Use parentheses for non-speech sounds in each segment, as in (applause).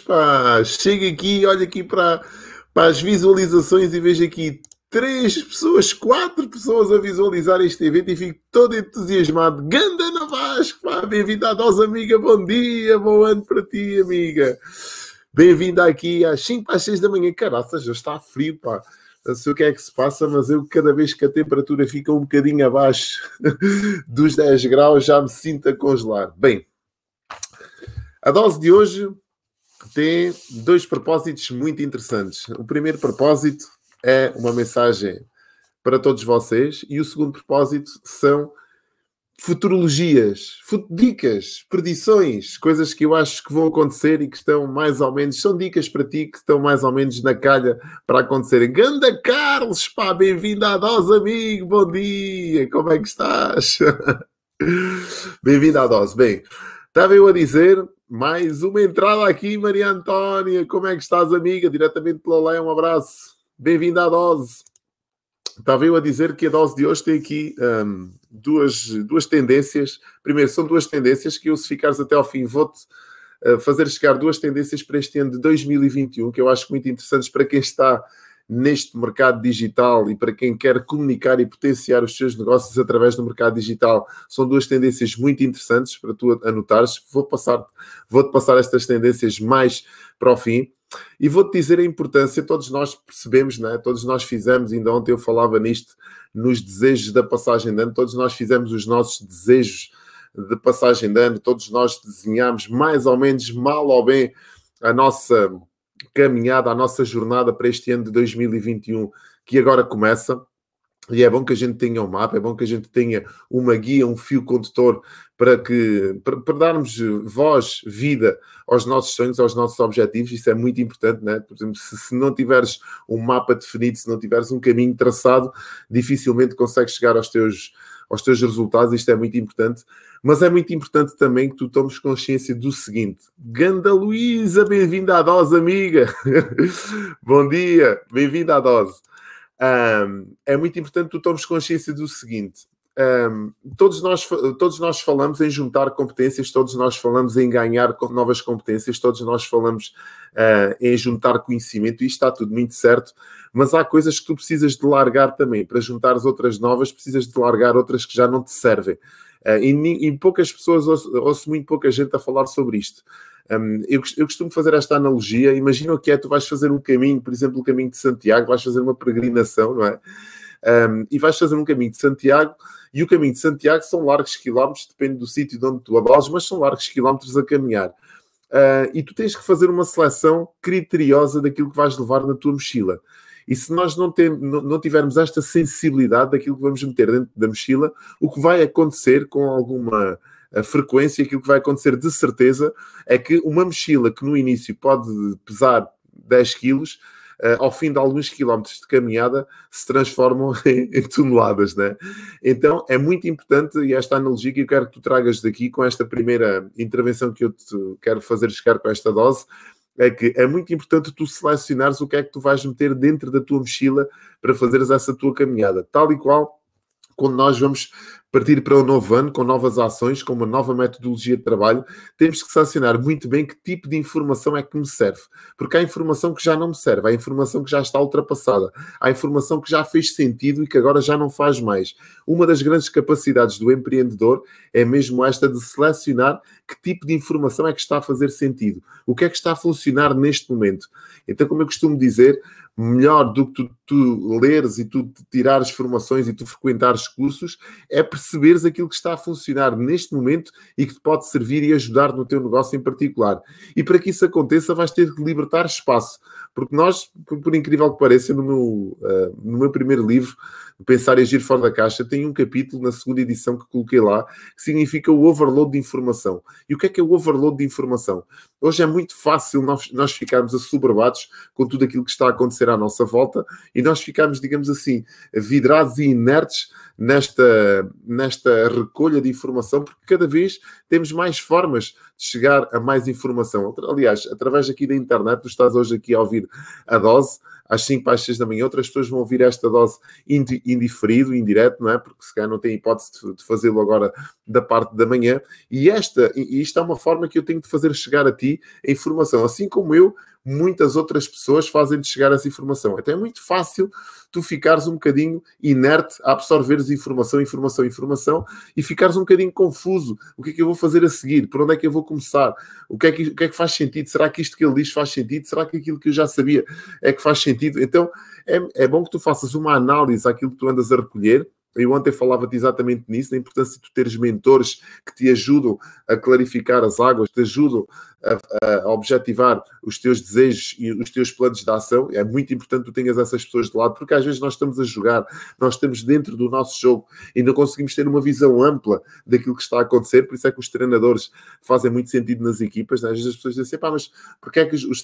pá? Chega aqui, olha aqui para, para as visualizações e vejo aqui três pessoas, quatro pessoas a visualizar este evento e fico todo entusiasmado. Ganda na Vasco, pá, bem-vinda à dose, amiga, bom dia, bom ano para ti, amiga. Bem-vinda aqui às 5 às 6 da manhã, caraças, já está frio, pá. Não sei o que é que se passa, mas eu cada vez que a temperatura fica um bocadinho abaixo (laughs) dos 10 graus já me sinto a congelar. Bem, a dose de hoje tem dois propósitos muito interessantes. O primeiro propósito é uma mensagem para todos vocês e o segundo propósito são futurologias, dicas, predições, coisas que eu acho que vão acontecer e que estão mais ou menos, são dicas para ti que estão mais ou menos na calha para acontecerem. Ganda Carlos, pá, bem-vindo à dose, amigo, bom dia, como é que estás? (laughs) bem-vindo à dose. Bem, estava eu a dizer, mais uma entrada aqui, Maria Antónia, como é que estás, amiga? Diretamente pela Leia, um abraço. Bem-vindo à dose. Estava eu a dizer que a dose de hoje tem aqui um, duas, duas tendências. Primeiro, são duas tendências que eu, se ficares até ao fim, vou-te uh, fazer chegar duas tendências para este ano de 2021, que eu acho muito interessantes para quem está neste mercado digital e para quem quer comunicar e potenciar os seus negócios através do mercado digital. São duas tendências muito interessantes para tu anotares. Vou passar, vou-te passar estas tendências mais para o fim. E vou-te dizer a importância, todos nós percebemos, né? todos nós fizemos, ainda ontem eu falava nisto, nos desejos da passagem de ano, todos nós fizemos os nossos desejos de passagem de ano, todos nós desenhamos mais ou menos, mal ou bem, a nossa caminhada, a nossa jornada para este ano de 2021, que agora começa. E é bom que a gente tenha um mapa, é bom que a gente tenha uma guia, um fio condutor para que para, para, darmos voz, vida aos nossos sonhos, aos nossos objetivos. Isso é muito importante, né? Por exemplo, se, se não tiveres um mapa definido, se não tiveres um caminho traçado, dificilmente consegues chegar aos teus aos teus resultados. Isto é muito importante. Mas é muito importante também que tu tomes consciência do seguinte: Ganda Luísa, bem-vinda à dose, amiga. (laughs) Bom dia, bem-vinda à dose. Um, é muito importante que tu tomes consciência do seguinte: um, todos, nós, todos nós falamos em juntar competências, todos nós falamos em ganhar novas competências, todos nós falamos uh, em juntar conhecimento, e está tudo muito certo, mas há coisas que tu precisas de largar também. Para juntar as outras novas, precisas de largar outras que já não te servem. Uh, e, e, poucas pessoas, ouço, ouço, muito pouca gente a falar sobre isto. Um, eu, eu, costumo fazer esta analogia. Imagina o que é: tu vais fazer um caminho, por exemplo, o caminho de Santiago, vais fazer uma peregrinação, não é? Um, e vais fazer um caminho de Santiago. E o caminho de Santiago são largos quilómetros, depende do sítio de onde tu abalas, mas são largos quilómetros a caminhar. Uh, e tu tens que fazer uma seleção criteriosa daquilo que vais levar na tua mochila. E se nós não, tem, não, não, tivermos esta sensibilidade daquilo que vamos meter dentro da mochila, o que vai acontecer com alguma a frequência, aquilo que vai acontecer de certeza é que uma mochila que no início pode pesar 10 quilos, ao fim de alguns quilómetros de caminhada, se transformam (laughs) em, em, toneladas, né? Então é muito importante, e esta analogia que eu quero que tu tragas daqui com esta primeira intervenção que eu te quero fazer chegar com esta dose, é que é muito importante tu selecionares o que é que tu vais meter dentro da tua mochila para fazeres essa tua caminhada, tal e qual quando nós vamos partir para um novo ano com novas ações, com uma nova metodologia de trabalho, temos que sancionar muito bem que tipo de informação é que me serve. Porque há informação que já não me serve, há informação que já está ultrapassada, há informação que já fez sentido e que agora já não faz mais. Uma das grandes capacidades do empreendedor é mesmo esta de selecionar que tipo de informação é que está a fazer sentido, o que é que está a funcionar neste momento. Então, como eu costumo dizer, melhor do que tu, tu leres e tu tirares formações e tu frequentares cursos, é perceberes aquilo que está a funcionar neste momento e que te pode servir e ajudar no teu negócio em particular. E para que isso aconteça, vais ter que libertar espaço. Porque nós, por incrível que pareça, no meu, uh, no meu primeiro livro, Pensar e Agir Fora da Caixa, tem um capítulo na segunda edição que coloquei lá, que significa o overload de informação. E o que é que é o overload de informação? Hoje é muito fácil nós, nós ficarmos assoberbados com tudo aquilo que está a acontecer à nossa volta e nós ficarmos, digamos assim, vidrados e inertes nesta, nesta recolha de informação, porque cada vez temos mais formas de chegar a mais informação. Aliás, através aqui da internet, tu estás hoje aqui a ouvir a dose, às 5 às 6 da manhã, outras pessoas vão ouvir esta dose indiferido, indireto, não é? Porque se calhar não tem hipótese de fazê-lo agora da parte da manhã. E esta, e isto é uma forma que eu tenho de fazer chegar a ti a informação, assim como eu muitas outras pessoas fazem-te chegar essa informação. Então é muito fácil tu ficares um bocadinho inerte a absorveres informação, informação, informação e ficares um bocadinho confuso. O que é que eu vou fazer a seguir? Por onde é que eu vou começar? O que é que, o que, é que faz sentido? Será que isto que ele diz faz sentido? Será que aquilo que eu já sabia é que faz sentido? Então é, é bom que tu faças uma análise àquilo que tu andas a recolher eu ontem falava-te exatamente nisso, da importância de tu teres mentores que te ajudam a clarificar as águas, te ajudam a, a, objetivar os teus desejos e os teus planos de ação. É muito importante tu tenhas essas pessoas de lado, porque às vezes nós estamos a jogar, nós estamos dentro do nosso jogo e não conseguimos ter uma visão ampla daquilo que está a acontecer. Por isso é que os treinadores fazem muito sentido nas equipas. Né? Às vezes as pessoas dizem assim, pá, mas porque é que os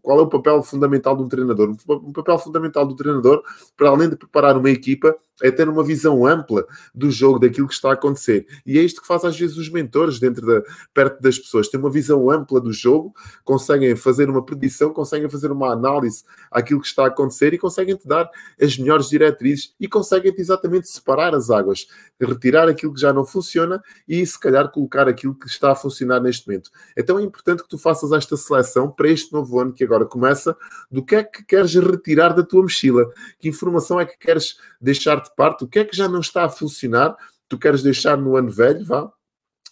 qual é o papel fundamental de um treinador? O papel fundamental do treinador, para além de preparar uma equipa, é ter uma visão ampla do jogo, daquilo que está a acontecer. E é isto que faz às vezes os mentores dentro da, perto das pessoas, ter uma visão ampla do jogo, conseguem fazer uma predição, conseguem fazer uma análise àquilo que está a acontecer e conseguem te dar as melhores diretrizes e conseguem exatamente separar as águas, retirar aquilo que já não funciona e se calhar colocar aquilo que está a funcionar neste momento. Então é importante que tu faças esta seleção para este novo ano que agora começa, do que é que queres retirar da tua mochila, que informação é que queres deixar de parte, o que é que já não está a funcionar, tu queres deixar no ano velho, vá,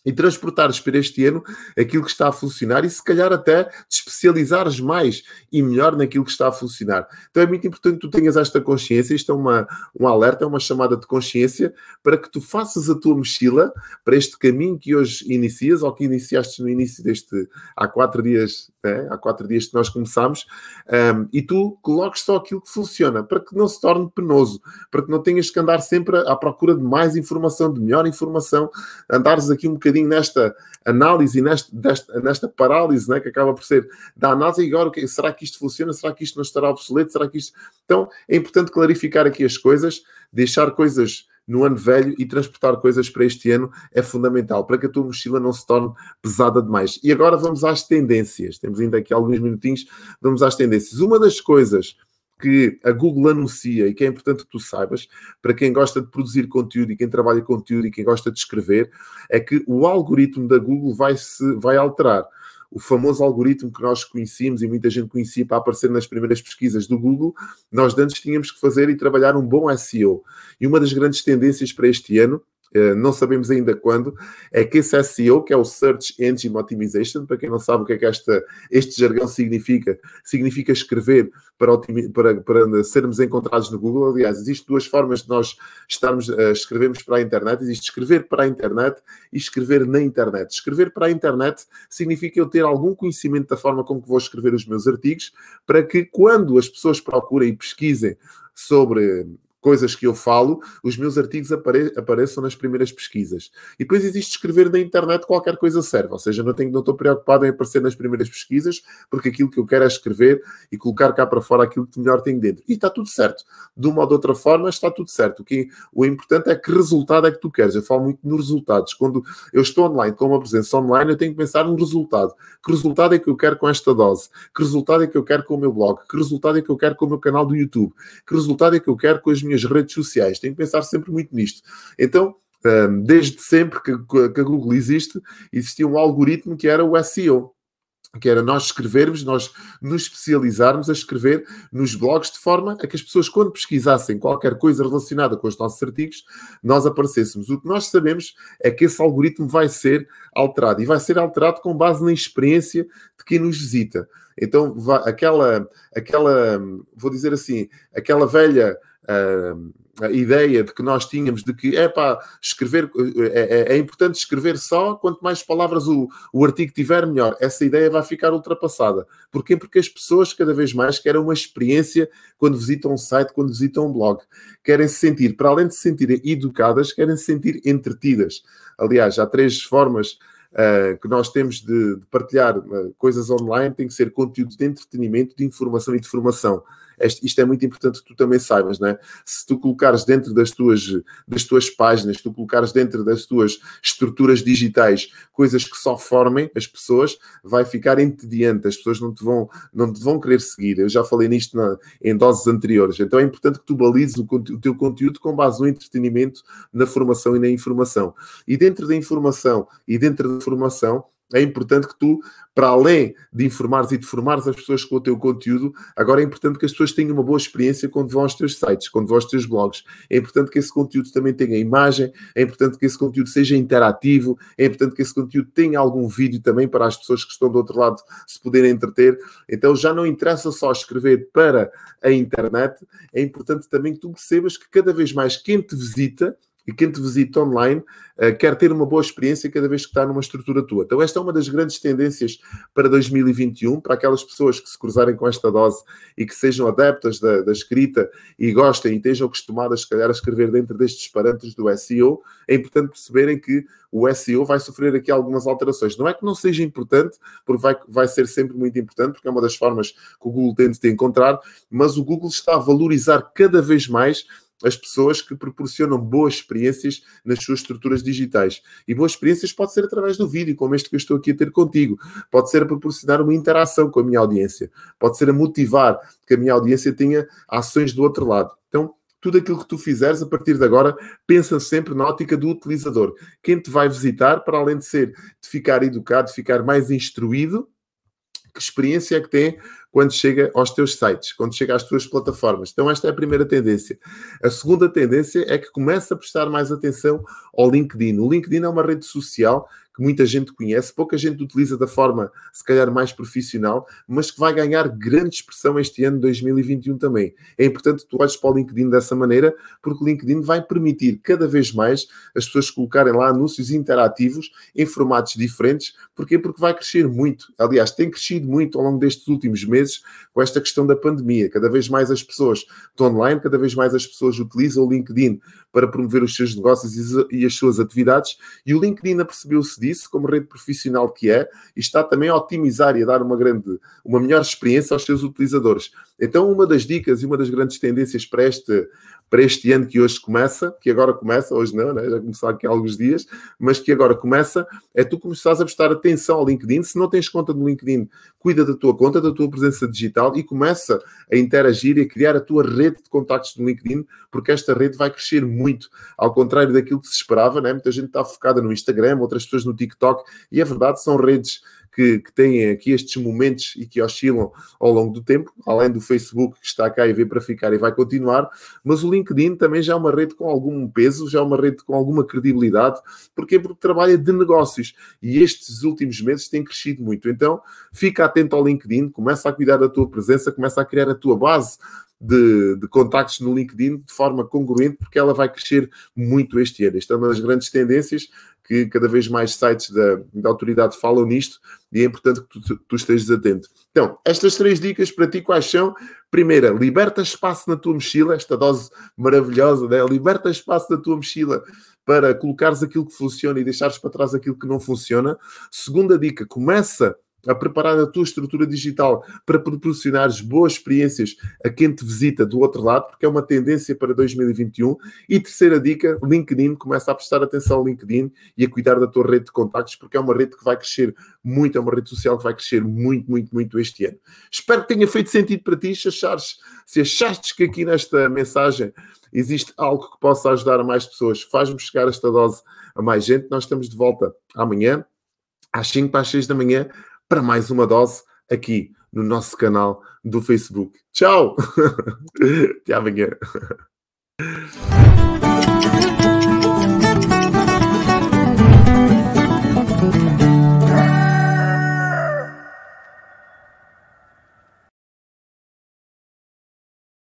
e transportares para este ano aquilo que está a funcionar e se calhar até te especializares mais e melhor naquilo que está a funcionar. Então é muito importante que tu tenhas esta consciência, isto é uma, um alerta, é uma chamada de consciência para que tu faças a tua mochila para este caminho que hoje inicias ou que iniciaste no início deste, há quatro dias, né? há quatro dias que nós começámos, um, e tu coloques só aquilo que funciona, para que não se torne penoso, para que não tenhas que andar sempre à procura de mais informação, de melhor informação, andares aqui um bocadinho nesta análise, nesta, desta, nesta parálise, né, que acaba por ser da análise, e agora será que isto funciona? Será que isto não estará obsoleto? Será que isto. Então é importante clarificar aqui as coisas, deixar coisas no ano velho e transportar coisas para este ano é fundamental para que a tua mochila não se torne pesada demais. E agora vamos às tendências. Temos ainda aqui alguns minutinhos, vamos às tendências. Uma das coisas que a Google anuncia e que é importante que tu saibas, para quem gosta de produzir conteúdo e quem trabalha conteúdo e quem gosta de escrever, é que o algoritmo da Google vai, se, vai alterar. O famoso algoritmo que nós conhecíamos e muita gente conhecia para aparecer nas primeiras pesquisas do Google, nós antes tínhamos que fazer e trabalhar um bom SEO. E uma das grandes tendências para este ano não sabemos ainda quando, é que esse SEO, que é o Search Engine Optimization, para quem não sabe o que é que esta, este jargão significa, significa escrever para, para, para sermos encontrados no Google. Aliás, existem duas formas de nós estarmos, uh, escrevermos para a internet. Existe escrever para a internet e escrever na internet. Escrever para a internet significa eu ter algum conhecimento da forma como vou escrever os meus artigos, para que quando as pessoas procurem e pesquisem sobre coisas que eu falo, os meus artigos apare apareçam nas primeiras pesquisas. E depois existe escrever na internet qualquer coisa serve, ou seja, não, tenho, não estou preocupado em aparecer nas primeiras pesquisas, porque aquilo que eu quero é escrever e colocar cá para fora aquilo que melhor tenho dentro. E está tudo certo. De uma ou de outra forma, está tudo certo. O, que, o importante é que resultado é que tu queres. Eu falo muito nos resultados. Quando eu estou online, com uma presença online, eu tenho que pensar no resultado. Que resultado é que eu quero com esta dose? Que resultado é que eu quero com o meu blog? Que resultado é que eu quero com o meu canal do YouTube? Que resultado é que eu quero com as minhas redes sociais. Tenho que pensar sempre muito nisto. Então, desde sempre que a Google existe, existia um algoritmo que era o SEO que era nós escrevermos, nós nos especializarmos a escrever nos blogs de forma a que as pessoas, quando pesquisassem qualquer coisa relacionada com os nossos artigos, nós aparecêssemos. O que nós sabemos é que esse algoritmo vai ser alterado e vai ser alterado com base na experiência de quem nos visita. Então, aquela, aquela, vou dizer assim, aquela velha a ideia de que nós tínhamos de que é para escrever, é, é, é, importante escrever só, quanto mais palavras o, o artigo tiver, melhor. Essa ideia vai ficar ultrapassada. Porquê? Porque as pessoas cada vez mais querem uma experiência quando visitam um site, quando visitam um blog. Querem se sentir, para além de se sentirem educadas, querem se sentir entretidas. Aliás, há três formas uh, que nós temos de, de partilhar uh, coisas online, tem que ser conteúdo de entretenimento, de informação e de formação isto é muito importante que tu também saibas, não é? Se tu colocares dentro das tuas, das tuas páginas, tu colocares dentro das tuas estruturas digitais coisas que só formem as pessoas, vai ficar entediante, as pessoas não te vão, não te vão querer seguir. Eu já falei nisto na, em doses anteriores. Então é importante que tu balizes o, o teu conteúdo com base no entretenimento, na formação e na informação. E dentro da informação e dentro da formação, é importante que tu, para além de informares e de formares as pessoas com o teu conteúdo, agora é importante que as pessoas tenham uma boa experiência quando vão aos teus sites, quando vão aos teus blogs. É importante que esse conteúdo também tenha imagem, é importante que esse conteúdo seja interativo, é importante que esse conteúdo tenha algum vídeo também para as pessoas que estão do outro lado se poderem entreter. Então já não interessa só escrever para a internet, é importante também que tu percebas que cada vez mais quem te visita e quem te visita online uh, quer ter uma boa experiência cada vez que está numa estrutura tua. Então, esta é uma das grandes tendências para 2021, para aquelas pessoas que se cruzarem com esta dose e que sejam adeptas da, da escrita e gostem e estejam acostumadas, se calhar, a escrever dentro destes parâmetros do SEO. É importante perceberem que o SEO vai sofrer aqui algumas alterações. Não é que não seja importante, porque vai, vai ser sempre muito importante, porque é uma das formas que o Google tende de encontrar, mas o Google está a valorizar cada vez mais as pessoas que proporcionam boas experiências nas suas estruturas digitais. E boas experiências pode ser através do vídeo, como este que eu estou aqui a ter contigo. Pode ser a proporcionar uma interação com a minha audiência. Pode ser a motivar que a minha audiência tenha ações do outro lado. Então, tudo aquilo que tu fizeres a partir de agora, pensa sempre na ótica do utilizador. Quem te vai visitar, para além de ser de ficar educado, de ficar mais instruído, que experiência é que tem quando chega aos teus sites, quando chega às tuas plataformas. Então, esta é a primeira tendência. A segunda tendência é que começa a prestar mais atenção ao LinkedIn. O LinkedIn é uma rede social que muita gente conhece, pouca gente utiliza da forma, se calhar, mais profissional, mas que vai ganhar grande expressão este ano 2021 também. É importante que tu olhes para o LinkedIn dessa maneira, porque o LinkedIn vai permitir cada vez mais as pessoas colocarem lá anúncios interativos em formatos diferentes. Porquê? Porque vai crescer muito. Aliás, tem crescido muito ao longo destes últimos meses com esta questão da pandemia. Cada vez mais as pessoas estão online, cada vez mais as pessoas utilizam o LinkedIn para promover os seus negócios e as suas atividades, e o LinkedIn apercebeu-se disso, como rede profissional que é, e está também a otimizar e a dar uma grande, uma melhor experiência aos seus utilizadores. Então, uma das dicas e uma das grandes tendências para este, para este ano que hoje começa, que agora começa, hoje não, né? já começou aqui há alguns dias, mas que agora começa, é tu começares a prestar atenção ao LinkedIn. Se não tens conta no LinkedIn, cuida da tua conta, da tua presença digital e começa a interagir e a criar a tua rede de contactos no LinkedIn, porque esta rede vai crescer muito, ao contrário daquilo que se esperava, né? muita gente está focada no Instagram, outras pessoas no TikTok, e é verdade, são redes que, que têm aqui estes momentos e que oscilam ao longo do tempo, além do Facebook que está cá e veio para ficar e vai continuar, mas o LinkedIn também já é uma rede com algum peso, já é uma rede com alguma credibilidade, porque Porque trabalha de negócios e estes últimos meses tem crescido muito. Então, fica atento ao LinkedIn, começa a cuidar da tua presença, começa a criar a tua base de, de, contactos no LinkedIn de forma congruente, porque ela vai crescer muito este ano. Esta é uma das grandes tendências que cada vez mais sites da, da autoridade falam nisto e é importante que tu, tu, estejas atento. Então, estas três dicas para ti quais são? Primeira, liberta espaço na tua mochila, esta dose maravilhosa, né? liberta espaço na tua mochila para colocares aquilo que funciona e deixares para trás aquilo que não funciona. Segunda dica, começa a preparar a tua estrutura digital para proporcionares boas experiências a quem te visita do outro lado, porque é uma tendência para 2021. E terceira dica, LinkedIn, começa a prestar atenção ao LinkedIn e a cuidar da tua rede de contactos, porque é uma rede que vai crescer muito, é uma rede social que vai crescer muito, muito, muito este ano. Espero que tenha feito sentido para ti, se achares, se achaste que aqui nesta mensagem existe algo que possa ajudar a mais pessoas, faz-me chegar esta dose a mais gente. Nós estamos de volta amanhã, às 5 para as 6 da manhã, para mais uma dose aqui no nosso canal do Facebook. Tchau! (laughs) Até amanhã.